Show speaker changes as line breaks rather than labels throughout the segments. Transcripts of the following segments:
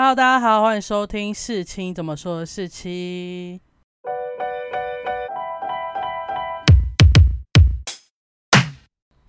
Hello，大家好，欢迎收听四七怎么说的四七。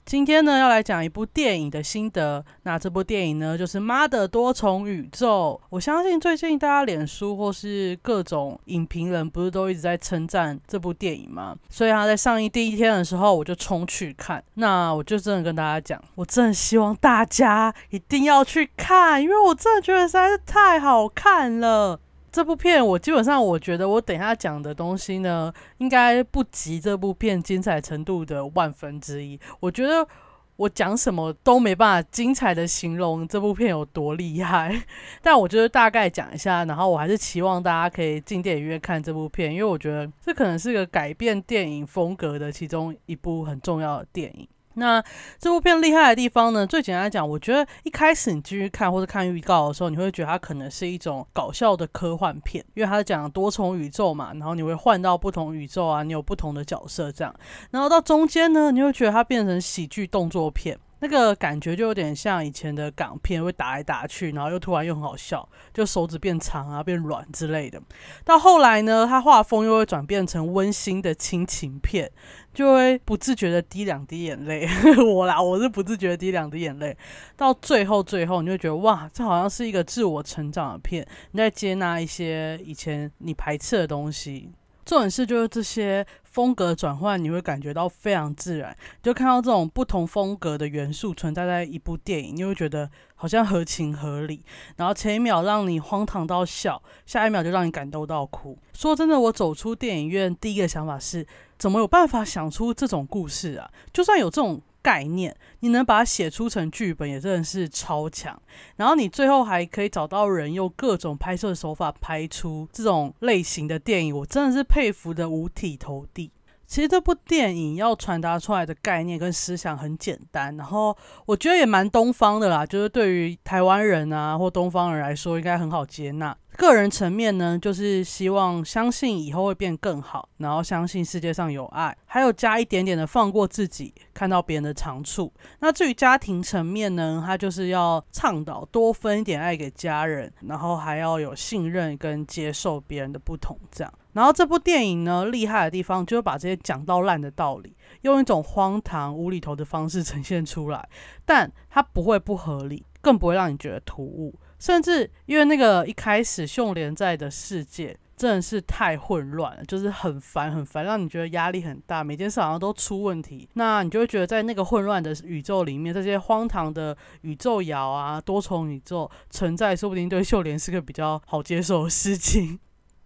今天呢，要来讲一部电影的心得。那这部电影呢，就是《妈的多重宇宙》。我相信最近大家脸书或是各种影评人，不是都一直在称赞这部电影吗？所以他在上映第一天的时候，我就冲去看。那我就真的跟大家讲，我真的希望大家一定要去看，因为我真的觉得实在是太好看了。这部片我基本上我觉得我等下讲的东西呢，应该不及这部片精彩程度的万分之一。我觉得我讲什么都没办法精彩的形容这部片有多厉害，但我就是大概讲一下，然后我还是期望大家可以进电影院看这部片，因为我觉得这可能是个改变电影风格的其中一部很重要的电影。那这部片厉害的地方呢？最简单来讲，我觉得一开始你继续看或者看预告的时候，你会觉得它可能是一种搞笑的科幻片，因为它讲多重宇宙嘛，然后你会换到不同宇宙啊，你有不同的角色这样。然后到中间呢，你会觉得它变成喜剧动作片。那个感觉就有点像以前的港片，会打来打去，然后又突然又很好笑，就手指变长啊、变软之类的。到后来呢，他画风又会转变成温馨的亲情片，就会不自觉的滴两滴眼泪。我啦，我是不自觉的滴两滴眼泪。到最后，最后你就觉得哇，这好像是一个自我成长的片，你在接纳一些以前你排斥的东西。重点是就是这些。风格转换，你会感觉到非常自然，就看到这种不同风格的元素存在在一部电影，你会觉得好像合情合理。然后前一秒让你荒唐到笑，下一秒就让你感动到哭。说真的，我走出电影院第一个想法是，怎么有办法想出这种故事啊？就算有这种。概念，你能把它写出成剧本，也真的是超强。然后你最后还可以找到人用各种拍摄手法拍出这种类型的电影，我真的是佩服的五体投地。其实这部电影要传达出来的概念跟思想很简单，然后我觉得也蛮东方的啦，就是对于台湾人啊或东方人来说，应该很好接纳。个人层面呢，就是希望相信以后会变更好，然后相信世界上有爱，还有加一点点的放过自己，看到别人的长处。那至于家庭层面呢，他就是要倡导多分一点爱给家人，然后还要有信任跟接受别人的不同，这样。然后这部电影呢，厉害的地方就是把这些讲到烂的道理，用一种荒唐无厘头的方式呈现出来，但它不会不合理，更不会让你觉得突兀。甚至因为那个一开始秀莲在的世界真的是太混乱了，就是很烦很烦，让你觉得压力很大，每件事好像都出问题。那你就会觉得在那个混乱的宇宙里面，这些荒唐的宇宙谣啊、多重宇宙存在，说不定对秀莲是个比较好接受的事情。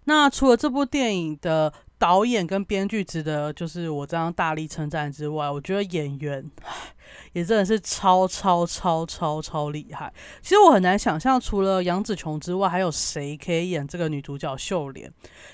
那除了这部电影的导演跟编剧值得就是我这样大力称赞之外，我觉得演员。也真的是超超超超超厉害。其实我很难想象，除了杨紫琼之外，还有谁可以演这个女主角秀莲？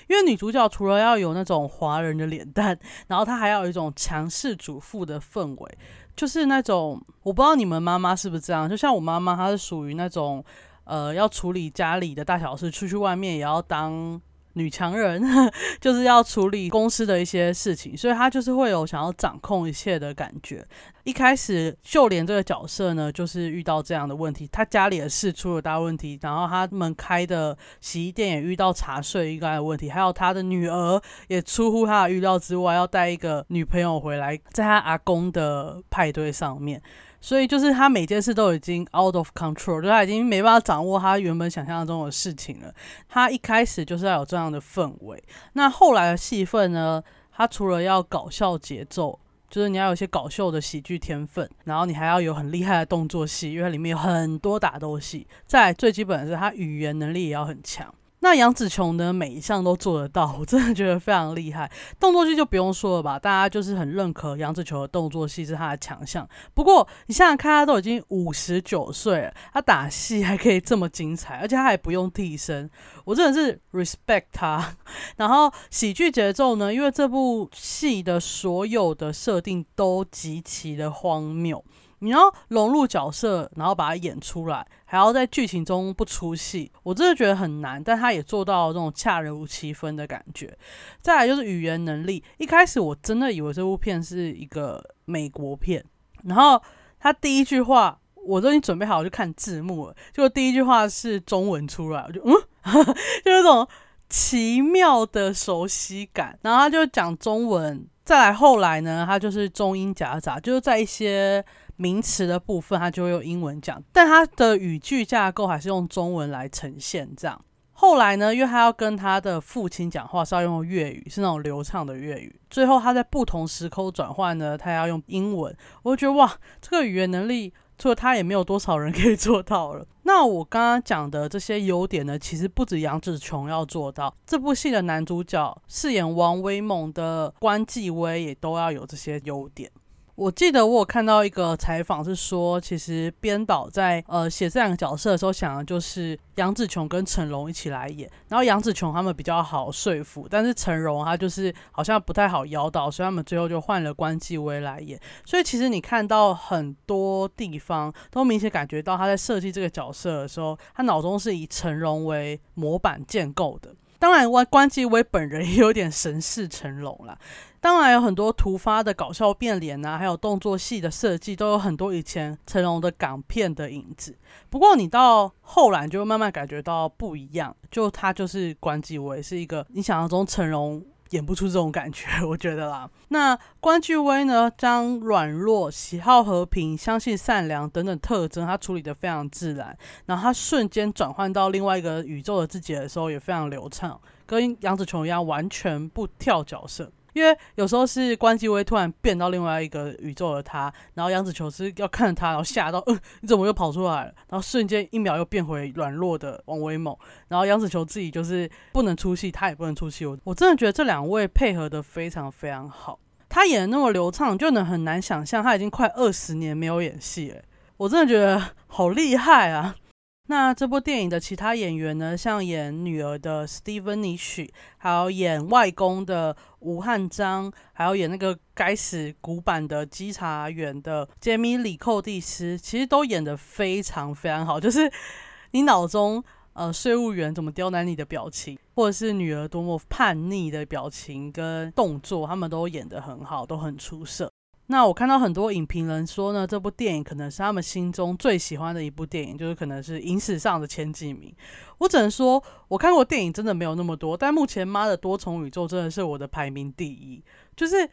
因为女主角除了要有那种华人的脸蛋，然后她还要有一种强势主妇的氛围，就是那种我不知道你们妈妈是不是这样。就像我妈妈，她是属于那种呃要处理家里的大小事，出去外面也要当。女强人 就是要处理公司的一些事情，所以她就是会有想要掌控一切的感觉。一开始秀莲这个角色呢，就是遇到这样的问题，她家里的事出了大问题，然后他们开的洗衣店也遇到茶税遇到的问题，还有他的女儿也出乎他的预料之外，要带一个女朋友回来，在他阿公的派对上面。所以就是他每件事都已经 out of control，就他已经没办法掌握他原本想象中的事情了。他一开始就是要有这样的氛围，那后来的戏份呢？他除了要搞笑节奏，就是你要有一些搞笑的喜剧天分，然后你还要有很厉害的动作戏，因为里面有很多打斗戏。再最基本的是，他语言能力也要很强。那杨紫琼呢？每一项都做得到，我真的觉得非常厉害。动作戏就不用说了吧，大家就是很认可杨紫琼的动作戏是她的强项。不过你想想看，她都已经五十九岁了，她打戏还可以这么精彩，而且她还不用替身，我真的是 respect 她。然后喜剧节奏呢？因为这部戏的所有的设定都极其的荒谬。你要融入角色，然后把它演出来，还要在剧情中不出戏，我真的觉得很难。但他也做到这种恰如其分的感觉。再来就是语言能力，一开始我真的以为这部片是一个美国片，然后他第一句话。我都已经准备好去看字幕了，就第一句话是中文出来，我就嗯，就有种奇妙的熟悉感。然后他就讲中文，再来后来呢，他就是中英夹杂，就是在一些名词的部分，他就会用英文讲，但他的语句架构还是用中文来呈现这样。后来呢，因为他要跟他的父亲讲话，是要用粤语，是那种流畅的粤语。最后他在不同时空转换呢，他要用英文。我就觉得哇，这个语言能力，除了他也没有多少人可以做到了。那我刚刚讲的这些优点呢，其实不止杨紫琼要做到，这部戏的男主角饰演王威猛的关继威也都要有这些优点。我记得我有看到一个采访，是说其实编导在呃写这两个角色的时候，想的就是杨紫琼跟成龙一起来演，然后杨紫琼他们比较好说服，但是成龙他就是好像不太好邀到，所以他们最后就换了关继威来演。所以其实你看到很多地方都明显感觉到他在设计这个角色的时候，他脑中是以成龙为模板建构的。当然，关关继威本人也有点神似成龙啦。当然有很多突发的搞笑变脸啊，还有动作戏的设计，都有很多以前成龙的港片的影子。不过你到后来就慢慢感觉到不一样，就他就是关继威，是一个你想象中成龙演不出这种感觉，我觉得啦。那关巨威呢，将软弱、喜好和平、相信善良等等特征，他处理的非常自然。然后他瞬间转换到另外一个宇宙的自己的时候，也非常流畅，跟杨紫琼一样，完全不跳角色。因为有时候是关机威突然变到另外一个宇宙的他，然后杨紫琼是要看着他，然后吓到，嗯，你怎么又跑出来了？然后瞬间一秒又变回软弱的王威猛，然后杨紫琼自己就是不能出戏，他也不能出戏。我我真的觉得这两位配合的非常非常好，他演的那么流畅，就能很难想象他已经快二十年没有演戏了。我真的觉得好厉害啊！那这部电影的其他演员呢？像演女儿的 Steven Nish，还有演外公的吴汉章，还有演那个该死古板的稽查员的杰米里寇蒂斯，其实都演得非常非常好。就是你脑中呃税务员怎么刁难你的表情，或者是女儿多么叛逆的表情跟动作，他们都演得很好，都很出色。那我看到很多影评人说呢，这部电影可能是他们心中最喜欢的一部电影，就是可能是影史上的前几名。我只能说，我看过电影真的没有那么多，但目前《妈的多重宇宙》真的是我的排名第一。就是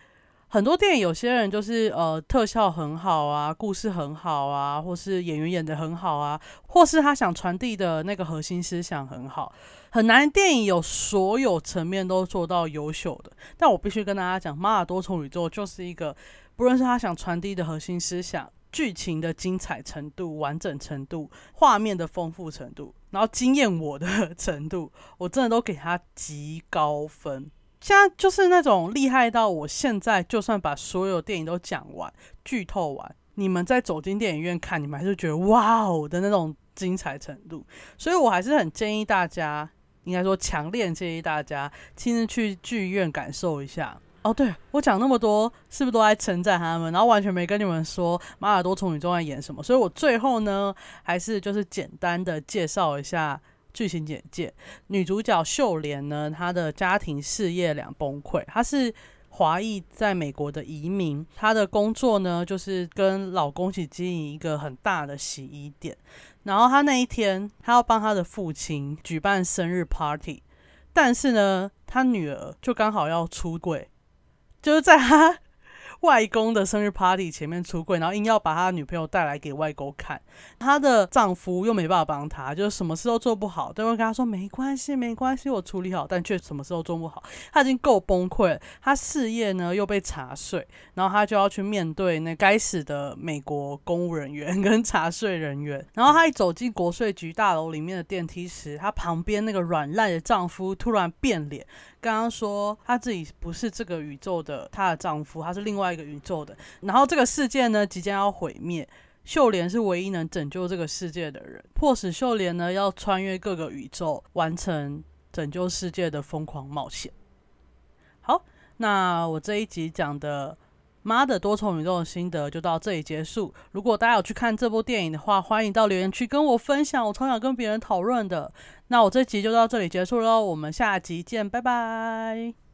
很多电影，有些人就是呃特效很好啊，故事很好啊，或是演员演的很好啊，或是他想传递的那个核心思想很好。很难电影有所有层面都做到优秀的，但我必须跟大家讲，《马尔多重宇宙》就是一个。不论是他想传递的核心思想、剧情的精彩程度、完整程度、画面的丰富程度，然后惊艳我的 程度，我真的都给他极高分。现在就是那种厉害到，我现在就算把所有电影都讲完、剧透完，你们再走进电影院看，你们还是觉得哇哦的那种精彩程度。所以我还是很建议大家，应该说强烈建议大家亲自去剧院感受一下。哦，对我讲那么多，是不是都在称赞他们？然后完全没跟你们说马尔多从宇宙在演什么，所以我最后呢，还是就是简单的介绍一下剧情简介。女主角秀莲呢，她的家庭事业两崩溃，她是华裔在美国的移民，她的工作呢就是跟老公一起经营一个很大的洗衣店。然后她那一天，她要帮她的父亲举办生日 party，但是呢，她女儿就刚好要出柜。就是在她外公的生日 party 前面出柜，然后硬要把他女朋友带来给外公看。她的丈夫又没办法帮她，就是什么事都做不好，都会跟她说没关系，没关系，我处理好，但却什么事都做不好。她已经够崩溃了，她事业呢又被查税，然后她就要去面对那该死的美国公务人员跟查税人员。然后她一走进国税局大楼里面的电梯时，她旁边那个软烂的丈夫突然变脸。刚刚说她自己不是这个宇宙的，她的丈夫，她是另外一个宇宙的。然后这个世界呢即将要毁灭，秀莲是唯一能拯救这个世界的人，迫使秀莲呢要穿越各个宇宙，完成拯救世界的疯狂冒险。好，那我这一集讲的。妈的多重宇宙的心得就到这里结束。如果大家有去看这部电影的话，欢迎到留言区跟我分享，我超想跟别人讨论的。那我这集就到这里结束喽，我们下集见，拜拜。